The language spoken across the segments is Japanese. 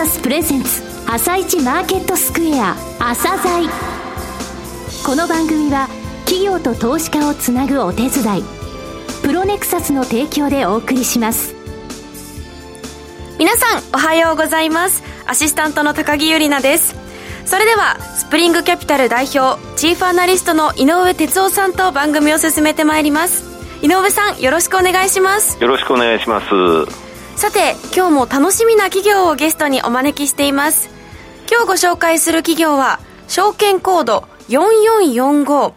サスプレゼンツ朝一マーケットスクエア朝鮮この番組は企業と投資家をつなぐお手伝いプロネクサスの提供でお送りします。皆さんおはようございます。アシスタントの高木由里奈です。それではスプリングキャピタル代表チーフアナリストの井上哲夫さんと番組を進めてまいります。井上さんよろしくお願いします。よろしくお願いしますさて今日も楽しみな企業をゲストにお招きしています今日ご紹介する企業は証券コード4445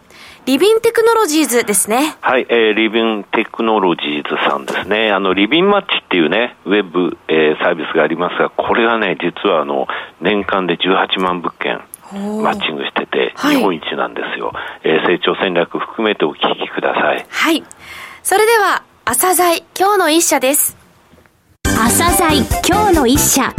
リビンテクノロジーズですね。はい、えー、リビンテクノロジーズさんですね。あの、リビンマッチっていうね、ウェブ、えー、サービスがありますが、これがね、実はあの、年間で18万物件、マッチングしてて、日本一なんですよ。はい、えー、成長戦略含めてお聞きください。はい。それでは、朝鮮今日の一社です。朝鮮今日の一社。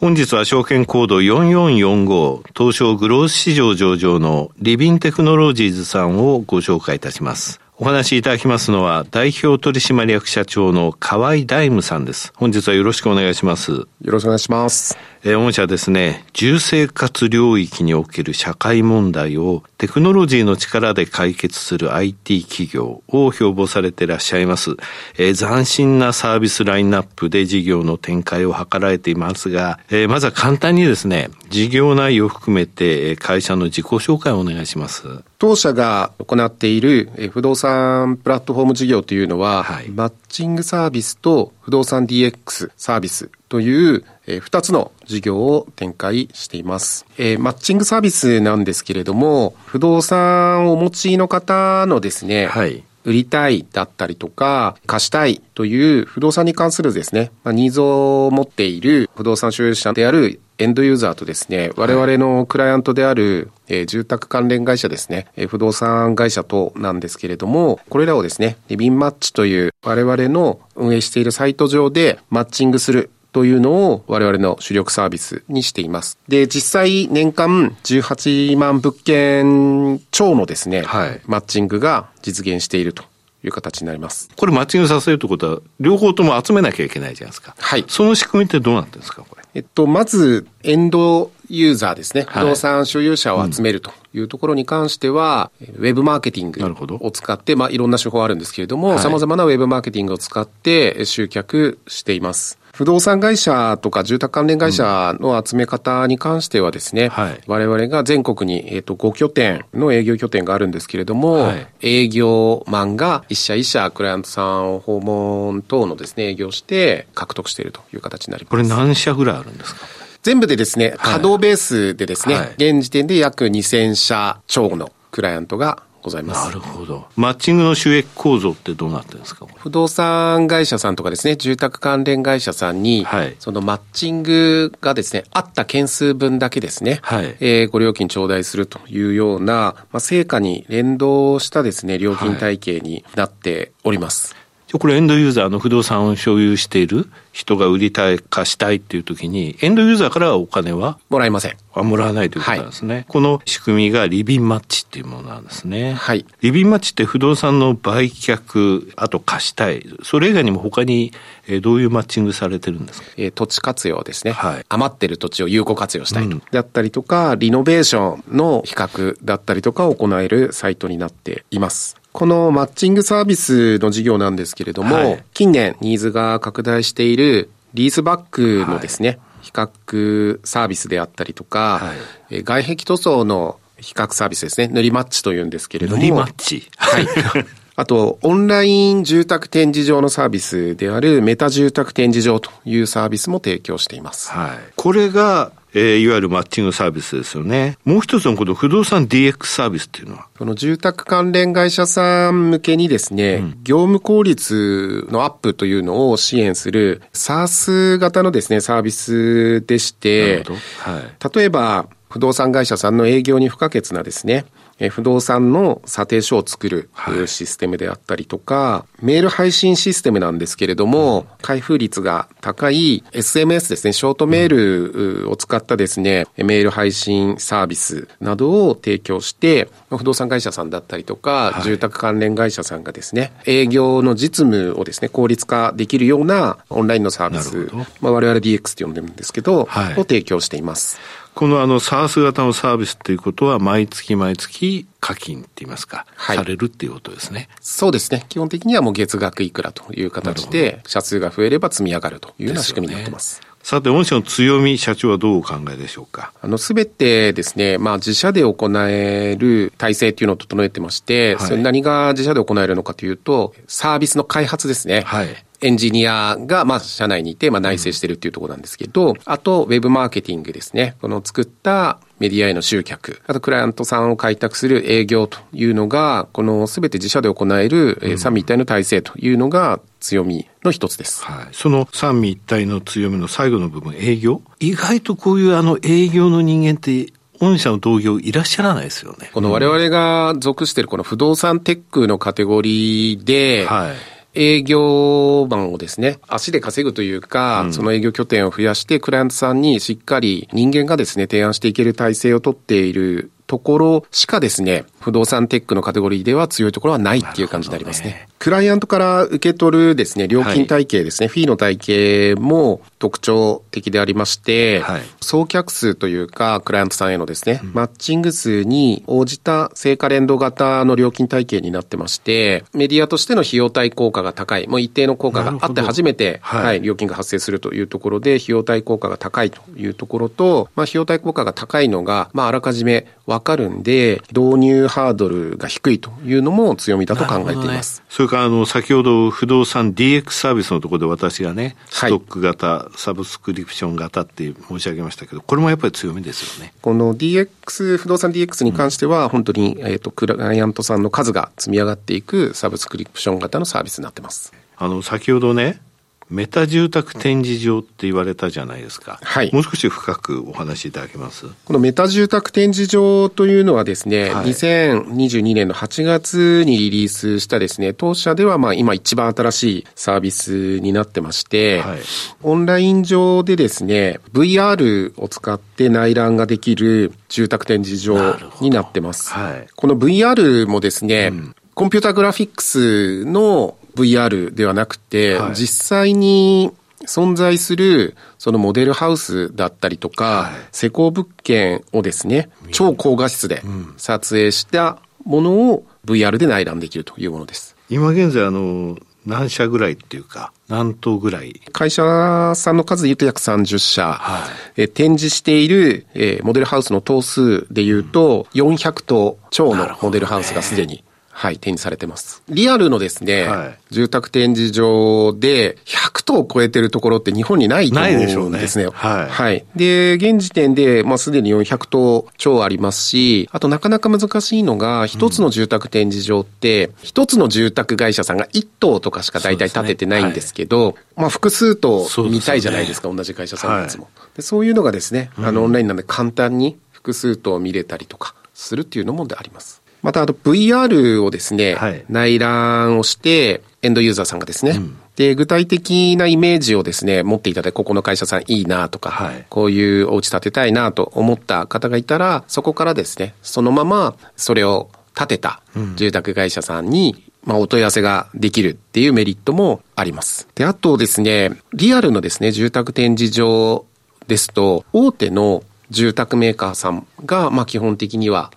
本日は証券コード4445東証グロース市場上場のリビンテクノロジーズさんをご紹介いたします。お話しいただきますのは代表取締役社長の河合大夢さんです。本日はよろしくお願いします。よろしくお願いします。えー、御社ですね、住生活領域における社会問題をテクノロジーの力で解決する IT 企業を標榜されていらっしゃいます。えー、斬新なサービスラインナップで事業の展開を図られていますが、えー、まずは簡単にですね、事業内容を含めて会社の自己紹介をお願いします。当社が行っている不動産プラットフォーム事業というのは、はい、マッチングサービスと不動産 DX サービスというえ2つの事業を展開しています。えー、マッチングサービスなんですけれども、不動産をお持ちの方のですね、はい、売りたいだったりとか、貸したいという不動産に関するですね、まあ、ニーズを持っている不動産所有者であるエンドユーザーとですね、我々のクライアントである、えー、住宅関連会社ですね、えー、不動産会社となんですけれども、これらをですね、リビンマッチという我々の運営しているサイト上でマッチングするというのを我々の主力サービスにしています。で、実際年間18万物件超のですね、はい、マッチングが実現しているという形になります。これマッチングさせるということは、両方とも集めなきゃいけないじゃないですか。はい。その仕組みってどうなんですか、これ？えっと、まず、エンドユーザーですね、不動産所有者を集めるというところに関しては、うん、ウェブマーケティングを使って、まあ、いろんな手法あるんですけれども、さまざまなウェブマーケティングを使って集客しています。不動産会社とか住宅関連会社の集め方に関してはですね、うんはい、我々が全国に、えーと、5拠点の営業拠点があるんですけれども、はい、営業マンが一社一社クライアントさんを訪問等のですね、営業して獲得しているという形になります。これ何社ぐらいあるんですか？全部でですね、稼働ベースでですね、はい、現時点で約2000社超のクライアントがございます。なるほど。マッチングの収益構造ってどうなってるんですか？不動産会社さんとかですね、住宅関連会社さんに、はい、そのマッチングがですね、あった件数分だけですね、はい、えー、ご料金頂戴するというような、まあ、成果に連動したですね、料金体系になっております。はいこれエンドユーザーの不動産を所有している人が売りたい、貸したいっていう時に、エンドユーザーからはお金はもらえません。あ、もらわないということなんですね。はい、この仕組みがリビンマッチっていうものなんですね。はい。リビンマッチって不動産の売却、あと貸したい。それ以外にも他に、えー、どういうマッチングされてるんですか？えー、土地活用ですね。はい。余ってる土地を有効活用したいと。うん、だったりとか、リノベーションの比較だったりとかを行えるサイトになっています。このマッチングサービスの事業なんですけれども、はい、近年ニーズが拡大しているリースバックのですね、はい、比較サービスであったりとか、はい、外壁塗装の比較サービスですね、塗りマッチというんですけれども。塗りマッチはい。あと、オンライン住宅展示場のサービスであるメタ住宅展示場というサービスも提供しています。はい。これがえー、いわゆるマッチングサービスですよね。もう一つのこの不動産 DX サービスっていうのは？この住宅関連会社さん向けにですね、うん、業務効率のアップというのを支援する SARS 型のですね、サービスでして、はい、例えば、不動産会社さんの営業に不可欠なですね、え不動産の査定書を作る、システムであったりとか、メール配信システムなんですけれども、開封率が高い SMS ですね、ショートメールを使ったですね、メール配信サービスなどを提供して、不動産会社さんだったりとか、はい、住宅関連会社さんがですね、営業の実務をですね、効率化できるようなオンラインのサービス、まあ、我々 DX って呼んでるんですけど、はい、を提供しています。このあの、サース型のサービスっていうことは、毎月毎月課金って言いますか、はい、されるっていうことですね。そうですね。基本的にはもう月額いくらという形で、社数が増えれば積み上がるというような仕組みになってます。さて、御社の強み、社長はどうお考えでしょうか？あの、すべてですね、まあ、自社で行える体制っていうのを整えてまして、はい、それ何が自社で行えるのかというと、サービスの開発ですね。はい。エンジニアが、まあ、社内にいて、まあ、内製してるっていうところなんですけど、うん、あと、ウェブマーケティングですね。この作ったメディアへの集客、あとクライアントさんを開拓する営業というのが、このすべて自社で行える、うん、三位一体の体制というのが強みの一つです。はい。その三位一体の強みの最後の部分、営業？意外とこういうあの営業の人間って御社の同業いらっしゃらないですよね。この我々が属しているこの不動産テックのカテゴリーで、はい。営業マンをですね、足で稼ぐというか、うん、その営業拠点を増やして、クライアントさんにしっかり人間がですね、提案していける体制をとっているところしかですね、不動産テックのカテゴリーでは強いところはないっていう感じになりますね。ね。クライアントから受け取るですね、料金体系ですね、はい、フィーの体系も特徴的でありまして、はい、総客数というか、クライアントさんへのですね、うん、マッチング数に応じた成果連動型の料金体系になってまして、メディアとしての費用対効果が高い、もう一定の効果があって初めて、はい、はい、料金が発生するというところで、費用対効果が高いというところと、まあ、費用対効果が高いのが、まあ、あらかじめわかるんで、導入ハードルが低いというのも強みだと考えています。ね、それから、あの、先ほど不動産 DX サービスのところで私がね、ストック型、はい、サブスクリプション型って申し上げましたけど、これもやっぱり強みですよね。この DX、不動産 DX に関しては、本当に、えっ、ー、と、クライアントさんの数が積み上がっていくサブスクリプション型のサービスになってます。あの、先ほどね、メタ住宅展示場って言われたじゃないですか。はい。もう少し深くお話しいただけます？このメタ住宅展示場というのはですね、はい、2022年の8月にリリースしたですね、当社ではまあ今一番新しいサービスになってまして、はい、オンライン上でですね、VR を使って内覧ができる住宅展示場になってます。はい、この VR もですね、うん、コンピュータグラフィックスの VR ではなくて、はい、実際に存在するそのモデルハウスだったりとか、はい、施工物件をですね、超高画質で撮影したものを VR で内覧できるというものです。今現在あの、何社ぐらいっていうか、何棟ぐらい？会社さんの数で言うと約30社、はい、え展示している、えモデルハウスの棟数で言うと、400棟超のモデルハウスがすでにはい、展示されてます。リアルのですね、はい、住宅展示場で100棟を超えてるところって日本にないと思うんですね。ねはい。はい。で、現時点で、まあ、すでに400棟超ありますし、あとなかなか難しいのが、一つの住宅展示場って、一、つの住宅会社さんが1棟とかしか大体建ててないんですけど、ねはい、まあ、複数棟見たいじゃないですか、すね、同じ会社さんのやつも、はい、で。そういうのがですね、あの、オンラインなんで簡単に複数棟見れたりとかするっていうのもあります。また、あと VR をですね、はい、内覧をして、エンドユーザーさんがですね、うん、で、具体的なイメージをですね、持っていただいて、ここの会社さんいいなとか、はい、こういうお家建てたいなと思った方がいたら、そこからですね、そのままそれを建てた住宅会社さんに、まあ、お問い合わせができるっていうメリットもあります。で、あとですね、リアルのですね、住宅展示場ですと、大手の住宅メーカーさんが、まあ基本的には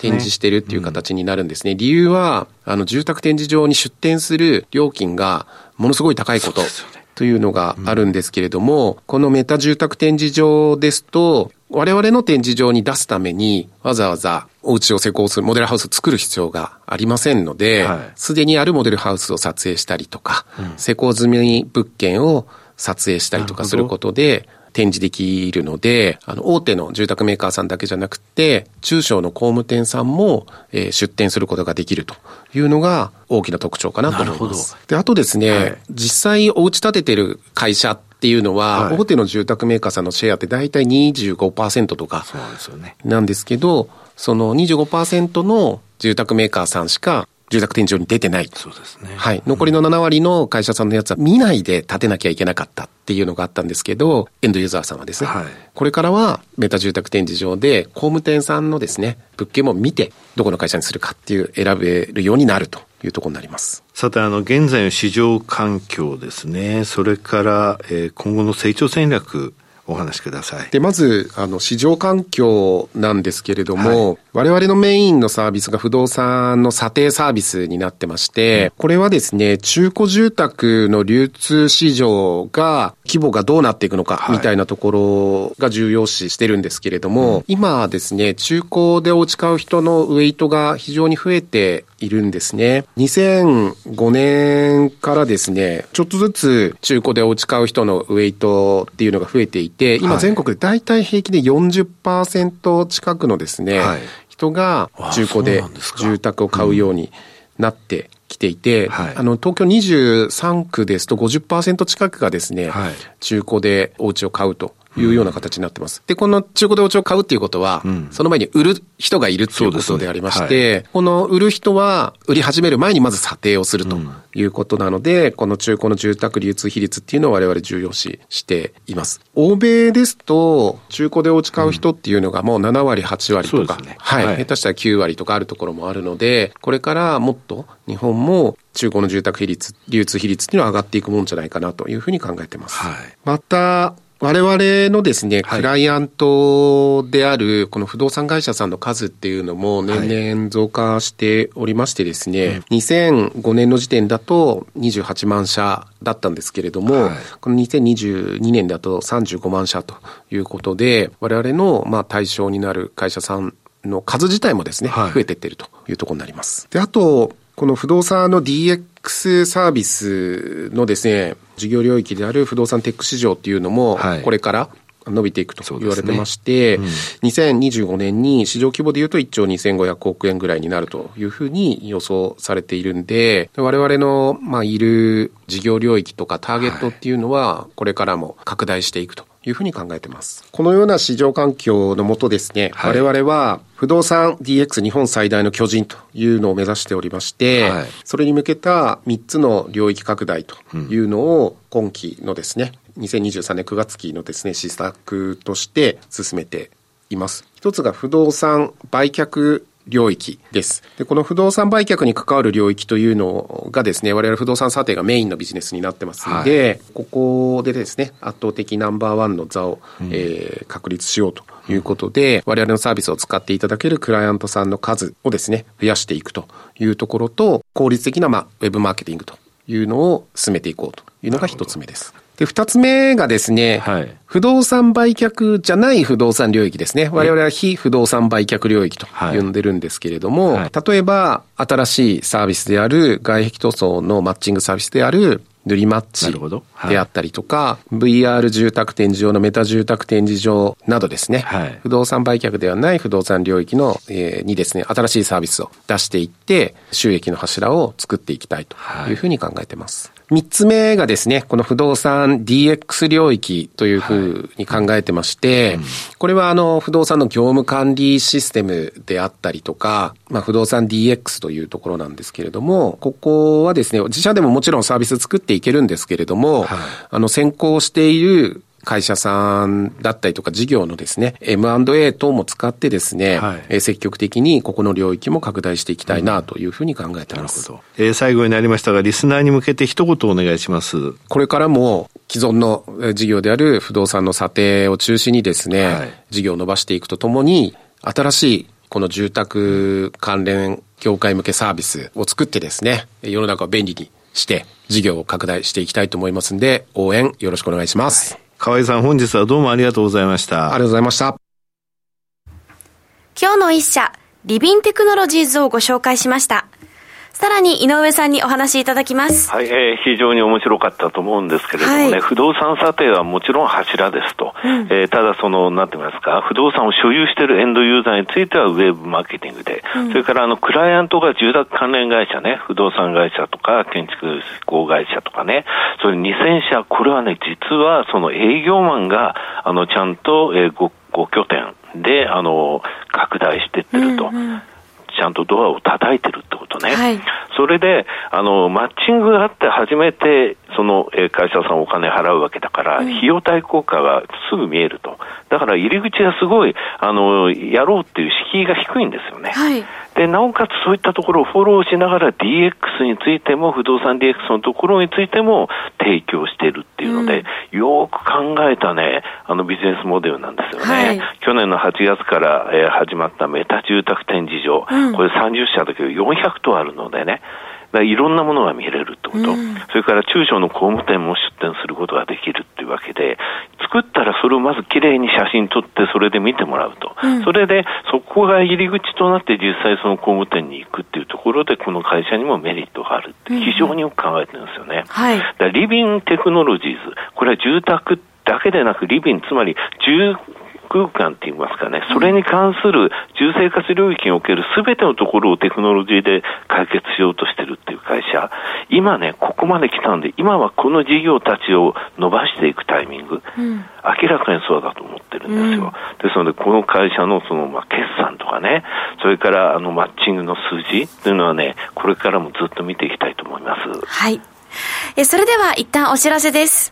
展示してるっていう形になるんですね。すねうん、理由は、あの、住宅展示場に出店する料金がものすごい高いこと。というのがあるんですけれども、うん、このメタ住宅展示場ですと、我々の展示場に出すために、わざわざお家を施工する、モデルハウスを作る必要がありませんので、す、で、にあるモデルハウスを撮影したりとか、うん、施工済み物件を撮影したりとかすることで、展示できるので、あの、大手の住宅メーカーさんだけじゃなくて、中小の工務店さんも、えー、出店することができるというのが大きな特徴かなと思います。で、あとですね、はい、実際お家建ててる会社っていうのは、はい、大手の住宅メーカーさんのシェアって大体25%とかなんですけど、その25%の住宅メーカーさんしか住宅展示場に出てない。そうですね。はい。残りの7割の会社さんのやつは見ないで建てなきゃいけなかったっていうのがあったんですけど、エンドユーザーさんはですね、はい、これからはメタ住宅展示場で工務店さんのですね、物件も見て、どこの会社にするかっていう選べるようになるというところになります。さて、あの、現在の市場環境ですね、それから、えー、今後の成長戦略、お話しください。で、まず、あの、市場環境なんですけれども、はい、我々のメインのサービスが不動産の査定サービスになってまして、うん、これはですね、中古住宅の流通市場が規模がどうなっていくのか、みたいなところが重要視してるんですけれども、はい、今ですね、中古でお家買う人のウェイトが非常に増えているんですね。2005年からですね、ちょっとずつ中古でお家買う人のウェイトっていうのが増えていて、今全国で大体平均で40%近くのですね、はい、人が中古で住宅を買うようになってきていて、はい、あの、東京23区ですと50%近くがですね、はい、中古でお家を買うというような形になってます。で、この中古でお家を買うっていうことは、うん、その前に売る人がいるっていうことでありまして、ねはい、この売る人は売り始める前にまず査定をするということなので、うん、この中古の住宅流通比率っていうのを我々重要視しています。欧米ですと、中古でお家買う人っていうのがもう7割、8割とか、ね、はい、はい、下手したら9割とかあるところもあるので、これからもっと日本も中古の住宅比率、流通比率っていうのは上がっていくもんじゃないかなというふうに考えてます。はい、また、我々のですね、クライアントである、この不動産会社さんの数っていうのも年々増加しておりましてですね、2005年の時点だと28万社だったんですけれども、この2022年だと35万社ということで、我々のまあ対象になる会社さんの数自体もですね、増えていっているというところになります。で、あと、この不動産の DX サービスのですね、事業領域である不動産テック市場っていうのも、これから伸びていくと言われてまして、ねうん、2025年に市場規模でいうと1兆2500億円ぐらいになるというふうに予想されているんで、我々の、まあ、いる事業領域とかターゲットっていうのは、これからも拡大していくというふうに考えています。このような市場環境のもとですね、はい、我々は不動産 DX 日本最大の巨人というのを目指しておりまして、はい、それに向けた3つの領域拡大というのを今期のですね、2023年9月期のですね、施策として進めています。一つが不動産売却領域です。で、この不動産売却に関わる領域というのがですね、我々不動産査定がメインのビジネスになってますので、はい、ここでですね、圧倒的ナンバーワンの座を、うん、えー、確立しようということで、うん、我々のサービスを使っていただけるクライアントさんの数をですね、増やしていくというところと、効率的な、まあ、ウェブマーケティングというのを進めていこうというのが一つ目です。で、二つ目がですね、はい、不動産売却じゃない不動産領域ですね。我々は非不動産売却領域と呼んでるんですけれども、はい、例えば、新しいサービスである外壁塗装のマッチングサービスである塗りマッチであったりとか、はい、VR 住宅展示場のメタ住宅展示場などですね、はい、不動産売却ではない不動産領域の、えー、にですね、新しいサービスを出していって、収益の柱を作っていきたいとい。うふうに考えています。三つ目がですね、この不動産 DX 領域というふうに考えてまして、はいうん、これはあの、不動産の業務管理システムであったりとか、まあ、不動産 DX というところなんですけれども、ここはですね、自社でももちろんサービス作っていけるんですけれども、はい、あの、先行している会社さんだったりとか事業のですね、M&A 等も使ってですね、はい、積極的にここの領域も拡大していきたいなというふうに考えてます。うん、えー、最後になりましたが、リスナーに向けて一言お願いします。これからも既存の事業である不動産の査定を中心にですね、はい、事業を伸ばしていくとともに、新しいこの住宅関連業界向けサービスを作ってですね、世の中を便利にして事業を拡大していきたいと思いますんで、応援よろしくお願いします。はい河合さん本日はどうもありがとうございました。ありがとうございました。今日の一社、リビンテクノロジーズをご紹介しました。さらに井上さんにお話しいただきます。はい、えー、非常に面白かったと思うんですけれどもね、はい、不動産査定はもちろん柱ですと。うん、えー、ただその、なんて言いますか、不動産を所有しているエンドユーザーについてはウェブマーケティングで、うん、それからあの、クライアントが住宅関連会社ね、不動産会社とか建築施工会社とかね、それ2000社、これはね、実はその営業マンが、あの、ちゃんと、えー、ご、ご拠点、で、あの、拡大してってると。うんうんちゃんとドアを叩いてるってことね。はい、それで、あの、マッチングがあって初めて、その、え会社さんお金払うわけだから、うん、費用対効果がすぐ見えると。だから入り口がすごい、あの、やろうっていう敷居が低いんですよね。はい、で、なおかつそういったところをフォローしながら DX についても、不動産 DX のところについても提供しているっていうので、うん、よく考えたね、あのビジネスモデルなんですよね。はい、去年の8月から、えー、始まったメタ住宅展示場、うん、これ30社だけど400棟あるのでね、いろんなものが見れるってこと、うん、それから中小の工務店も出店することができるっていうわけで、作ったらそれをまずきれいに写真撮って、それで見てもらうと、うん、それでそこが入り口となって、実際その工務店に行くっていうところで、この会社にもメリットがあるって、非常によく考えてるんですよね。うんはい、だリビングテクノロジーズ、これは住宅だけでなく、リビング、つまり住空間って言いますかね、それに関する住生活領域におけるすべてのところをテクノロジーで解決しようとしてるっていう会社、今ね、ここまで来たんで、今はこの事業たちを伸ばしていくタイミング、うん、明らかにそうだと思ってるんですよ。うん、ですので、この会社のその、まあ、決算とかね、それからあのマッチングの数字というのはね、これからもずっと見ていきたいと思います。はい。えそれでは一旦お知らせです。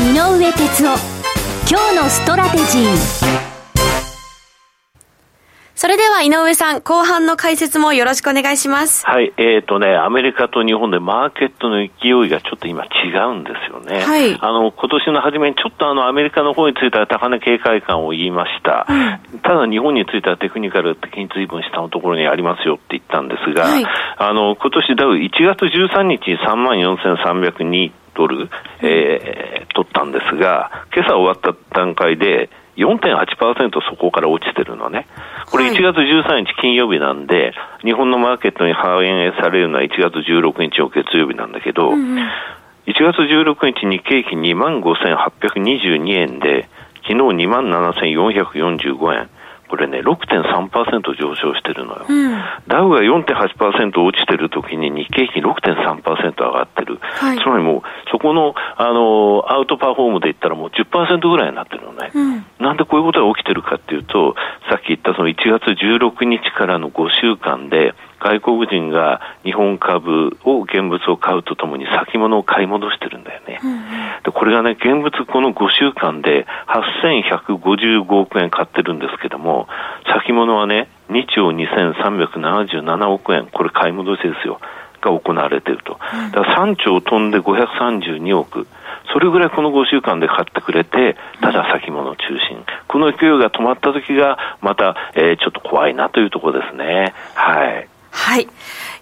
井上哲夫今日のストラテジーそれでは井上さん、後半の解説もよろしくお願いします。はい、えっ、ー、とね、アメリカと日本でマーケットの勢いがちょっと今違うんですよね。はい。あの、今年の初めにちょっとあの、アメリカの方については高値警戒感を言いました。うん、ただ日本についてはテクニカル的に随分下のところにありますよって言ったんですが、はい、あの、今年ダウ1月13日に34,302ドル、えー、取ったんですが、今朝終わった段階で4.8%そこから落ちてるのね。これ1月13日金曜日なんで、日本のマーケットに反映されるのは1月16日の月曜日なんだけど、1月16日日経平均2万5822円で、昨日2万7445円。これね、6.3%上昇してるのよ。うん、ダウが4.8%落ちてる時に日経平均6.3%上がってる。はい、つまりもう、そこの、あの、アウトパフォームで言ったらもう10%ぐらいになってるのね。うん、なんでこういうことが起きてるかっていうと、さっき言ったその1月16日からの5週間で、外国人が日本株を現物を買うとともに先物を買い戻してるんだよね。うん、でこれがね、現物この5週間で8155億円買ってるんですけども、先物はね、2兆2377億円、これ買い戻しですよ。が行われていると。だから3兆飛んで532億。それぐらいこの5週間で買ってくれて、ただ先物中心。この勢いが止まった時が、また、えー、ちょっと怖いなというところですね。はい。はい。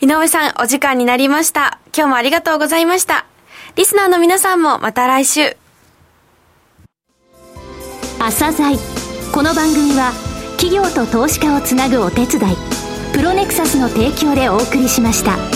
井上さん、お時間になりました。今日もありがとうございました。リスナーの皆さんもまた来週。朝鮮この番組は企業と投資家をつなぐお手伝いプロネクサスの提供でお送りしました。